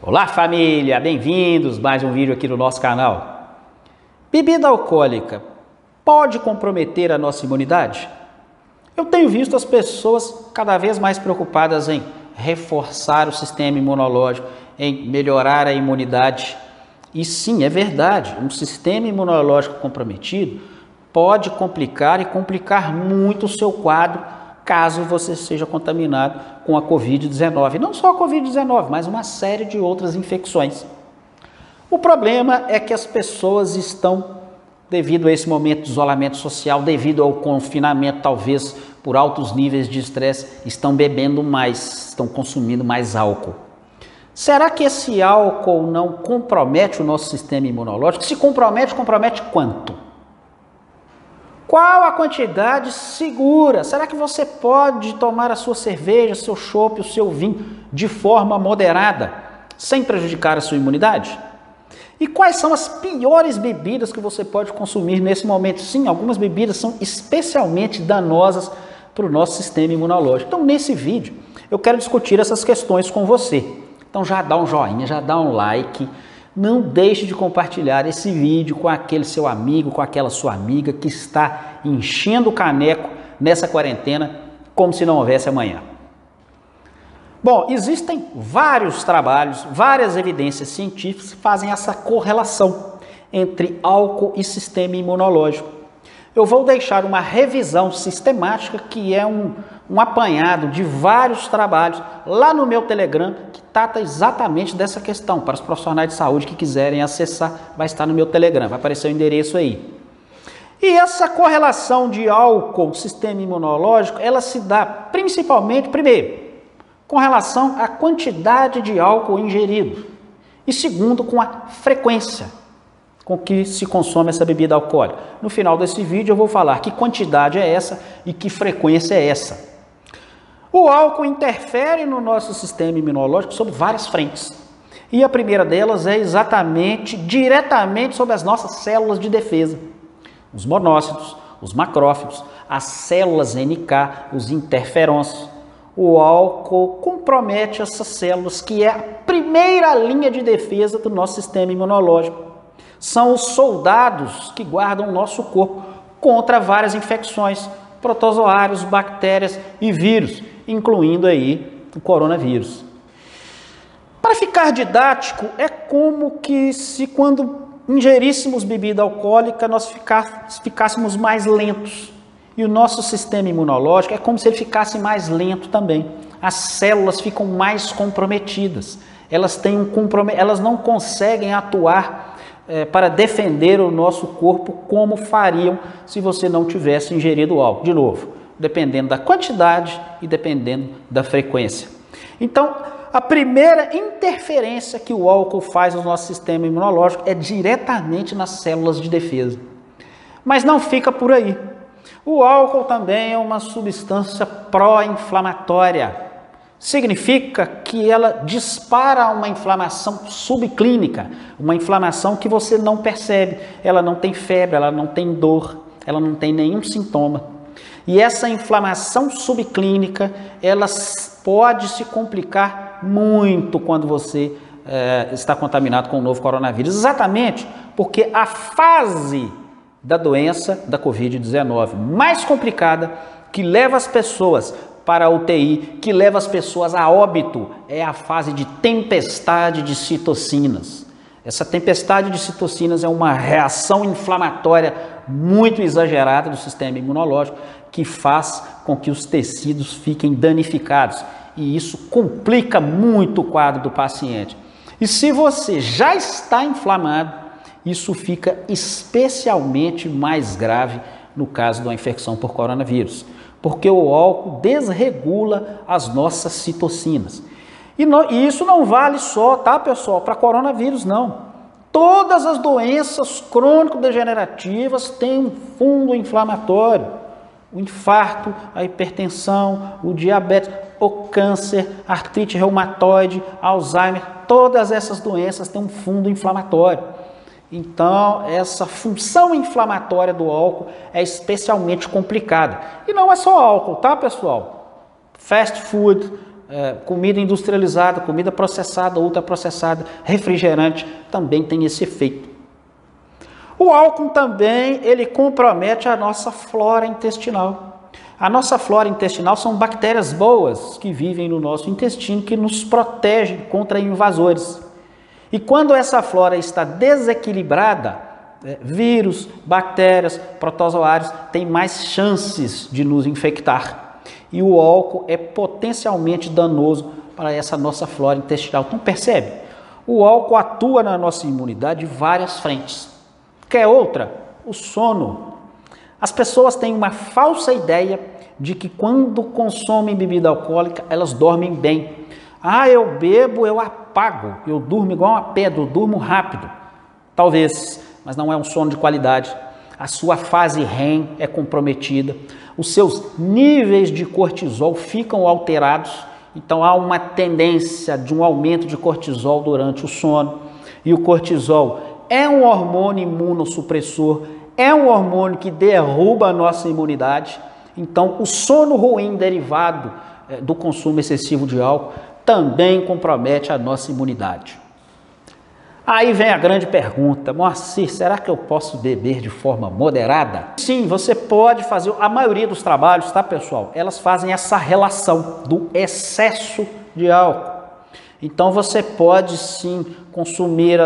Olá família, bem-vindos mais um vídeo aqui no nosso canal. Bebida alcoólica pode comprometer a nossa imunidade? Eu tenho visto as pessoas cada vez mais preocupadas em reforçar o sistema imunológico, em melhorar a imunidade. E sim, é verdade, um sistema imunológico comprometido pode complicar e complicar muito o seu quadro caso você seja contaminado com a Covid-19. Não só a Covid-19, mas uma série de outras infecções. O problema é que as pessoas estão, devido a esse momento de isolamento social, devido ao confinamento, talvez por altos níveis de estresse, estão bebendo mais, estão consumindo mais álcool. Será que esse álcool não compromete o nosso sistema imunológico? Se compromete, compromete quanto? Qual a quantidade segura? Será que você pode tomar a sua cerveja, seu chopp, o seu vinho de forma moderada, sem prejudicar a sua imunidade? E quais são as piores bebidas que você pode consumir nesse momento? Sim, algumas bebidas são especialmente danosas para o nosso sistema imunológico. Então, nesse vídeo, eu quero discutir essas questões com você. Então, já dá um joinha, já dá um like não deixe de compartilhar esse vídeo com aquele seu amigo, com aquela sua amiga que está enchendo o caneco nessa quarentena como se não houvesse amanhã. Bom, existem vários trabalhos, várias evidências científicas que fazem essa correlação entre álcool e sistema imunológico. Eu vou deixar uma revisão sistemática que é um, um apanhado de vários trabalhos lá no meu Telegram que trata exatamente dessa questão. Para os profissionais de saúde que quiserem acessar, vai estar no meu Telegram, vai aparecer o endereço aí. E essa correlação de álcool, sistema imunológico, ela se dá principalmente, primeiro, com relação à quantidade de álcool ingerido. E segundo, com a frequência com que se consome essa bebida alcoólica. No final desse vídeo eu vou falar que quantidade é essa e que frequência é essa. O álcool interfere no nosso sistema imunológico sobre várias frentes. E a primeira delas é exatamente, diretamente sobre as nossas células de defesa. Os monócitos, os macrófagos, as células NK, os interferons. O álcool compromete essas células, que é a primeira linha de defesa do nosso sistema imunológico são os soldados que guardam o nosso corpo contra várias infecções, protozoários, bactérias e vírus, incluindo aí o coronavírus. Para ficar didático, é como que se quando ingeríssemos bebida alcoólica nós ficássemos mais lentos. E o nosso sistema imunológico é como se ele ficasse mais lento também. As células ficam mais comprometidas. Elas, têm um comprom... elas não conseguem atuar é, para defender o nosso corpo como fariam se você não tivesse ingerido álcool. De novo, dependendo da quantidade e dependendo da frequência. Então, a primeira interferência que o álcool faz no nosso sistema imunológico é diretamente nas células de defesa. Mas não fica por aí. O álcool também é uma substância pró-inflamatória significa que ela dispara uma inflamação subclínica, uma inflamação que você não percebe. Ela não tem febre, ela não tem dor, ela não tem nenhum sintoma. E essa inflamação subclínica, ela pode se complicar muito quando você é, está contaminado com o novo coronavírus. Exatamente porque a fase da doença da Covid-19 mais complicada que leva as pessoas para a UTI, que leva as pessoas a óbito, é a fase de tempestade de citocinas. Essa tempestade de citocinas é uma reação inflamatória muito exagerada do sistema imunológico que faz com que os tecidos fiquem danificados e isso complica muito o quadro do paciente. E se você já está inflamado, isso fica especialmente mais grave no caso de uma infecção por coronavírus porque o álcool desregula as nossas citocinas. E, e isso não vale só, tá, pessoal, para coronavírus, não. Todas as doenças crônico-degenerativas têm um fundo inflamatório. O infarto, a hipertensão, o diabetes, o câncer, artrite reumatoide, Alzheimer, todas essas doenças têm um fundo inflamatório. Então, essa função inflamatória do álcool é especialmente complicada. E não é só álcool, tá, pessoal? Fast food, é, comida industrializada, comida processada, ultraprocessada, refrigerante, também tem esse efeito. O álcool também, ele compromete a nossa flora intestinal. A nossa flora intestinal são bactérias boas que vivem no nosso intestino, que nos protegem contra invasores. E quando essa flora está desequilibrada, é, vírus, bactérias, protozoários têm mais chances de nos infectar. E o álcool é potencialmente danoso para essa nossa flora intestinal. Então percebe? O álcool atua na nossa imunidade de várias frentes. Quer outra? O sono. As pessoas têm uma falsa ideia de que quando consomem bebida alcoólica, elas dormem bem. Ah, eu bebo, eu apago, eu durmo igual uma pedra, eu durmo rápido. Talvez, mas não é um sono de qualidade. A sua fase REM é comprometida, os seus níveis de cortisol ficam alterados, então há uma tendência de um aumento de cortisol durante o sono. E o cortisol é um hormônio imunossupressor, é um hormônio que derruba a nossa imunidade. Então, o sono ruim derivado eh, do consumo excessivo de álcool também compromete a nossa imunidade. Aí vem a grande pergunta, Moacir, será que eu posso beber de forma moderada? Sim, você pode fazer. A maioria dos trabalhos, tá pessoal? Elas fazem essa relação do excesso de álcool. Então você pode sim consumir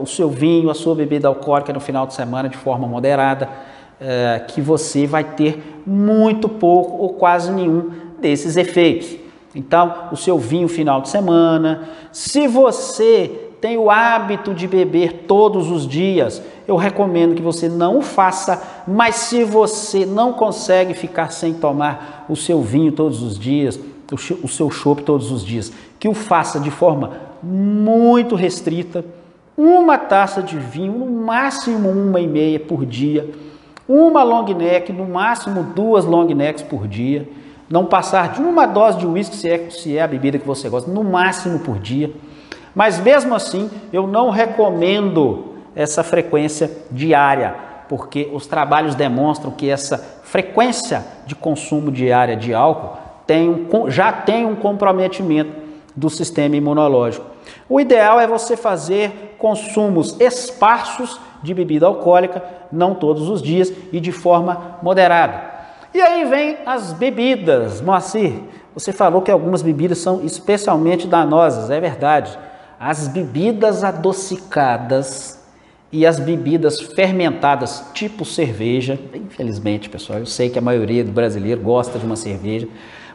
o seu vinho, a sua bebida alcoólica no final de semana de forma moderada, é, que você vai ter muito pouco ou quase nenhum desses efeitos. Então, o seu vinho final de semana, se você tem o hábito de beber todos os dias, eu recomendo que você não faça, mas se você não consegue ficar sem tomar o seu vinho todos os dias, o seu chopp todos os dias, que o faça de forma muito restrita, uma taça de vinho, no máximo uma e meia por dia, uma long neck, no máximo duas long necks por dia, não passar de uma dose de uísque, se é, se é a bebida que você gosta, no máximo por dia. Mas mesmo assim, eu não recomendo essa frequência diária, porque os trabalhos demonstram que essa frequência de consumo diária de álcool tem um, já tem um comprometimento do sistema imunológico. O ideal é você fazer consumos esparsos de bebida alcoólica, não todos os dias e de forma moderada. E aí vem as bebidas, Moacir. Você falou que algumas bebidas são especialmente danosas, é verdade. As bebidas adocicadas e as bebidas fermentadas, tipo cerveja, infelizmente, pessoal, eu sei que a maioria do brasileiro gosta de uma cerveja,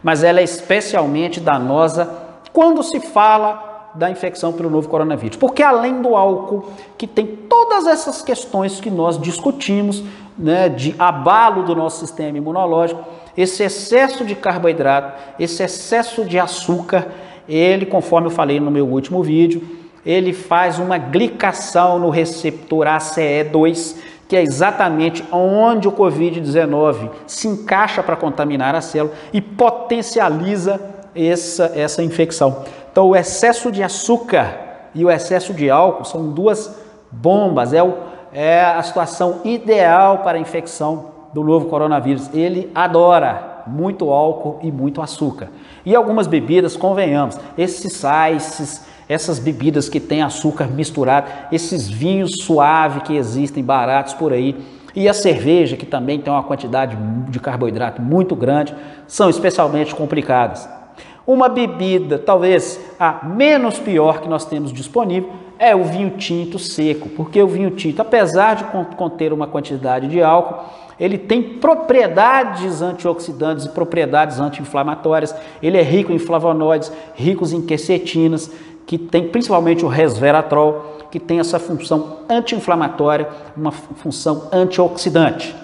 mas ela é especialmente danosa quando se fala da infecção pelo novo coronavírus. Porque além do álcool, que tem todas essas questões que nós discutimos, né, de abalo do nosso sistema imunológico, esse excesso de carboidrato, esse excesso de açúcar, ele, conforme eu falei no meu último vídeo, ele faz uma glicação no receptor ACE2, que é exatamente onde o Covid-19 se encaixa para contaminar a célula e potencializa essa, essa infecção. Então, o excesso de açúcar e o excesso de álcool são duas bombas, é, o, é a situação ideal para a infecção do novo coronavírus. Ele adora muito álcool e muito açúcar. E algumas bebidas, convenhamos, esses sais, essas bebidas que têm açúcar misturado, esses vinhos suaves que existem baratos por aí, e a cerveja, que também tem uma quantidade de carboidrato muito grande, são especialmente complicadas. Uma bebida, talvez a menos pior que nós temos disponível, é o vinho tinto seco, porque o vinho tinto, apesar de conter uma quantidade de álcool, ele tem propriedades antioxidantes e propriedades anti-inflamatórias, ele é rico em flavonoides, ricos em quercetinas, que tem principalmente o resveratrol, que tem essa função anti-inflamatória, uma função antioxidante.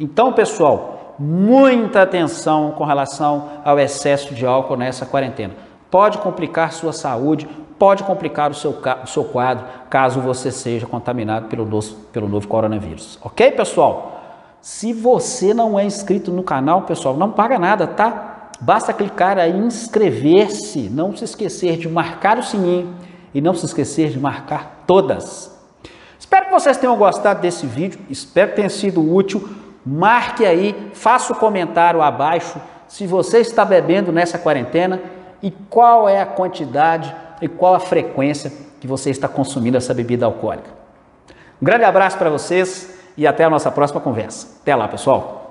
Então, pessoal, muita atenção com relação ao excesso de álcool nessa quarentena. Pode complicar sua saúde, pode complicar o seu, o seu quadro, caso você seja contaminado pelo, pelo novo coronavírus. Ok, pessoal? Se você não é inscrito no canal, pessoal, não paga nada, tá? Basta clicar aí em inscrever-se, não se esquecer de marcar o sininho e não se esquecer de marcar todas. Espero que vocês tenham gostado desse vídeo, espero que tenha sido útil. Marque aí, faça o comentário abaixo se você está bebendo nessa quarentena e qual é a quantidade e qual a frequência que você está consumindo essa bebida alcoólica. Um grande abraço para vocês e até a nossa próxima conversa. Até lá, pessoal!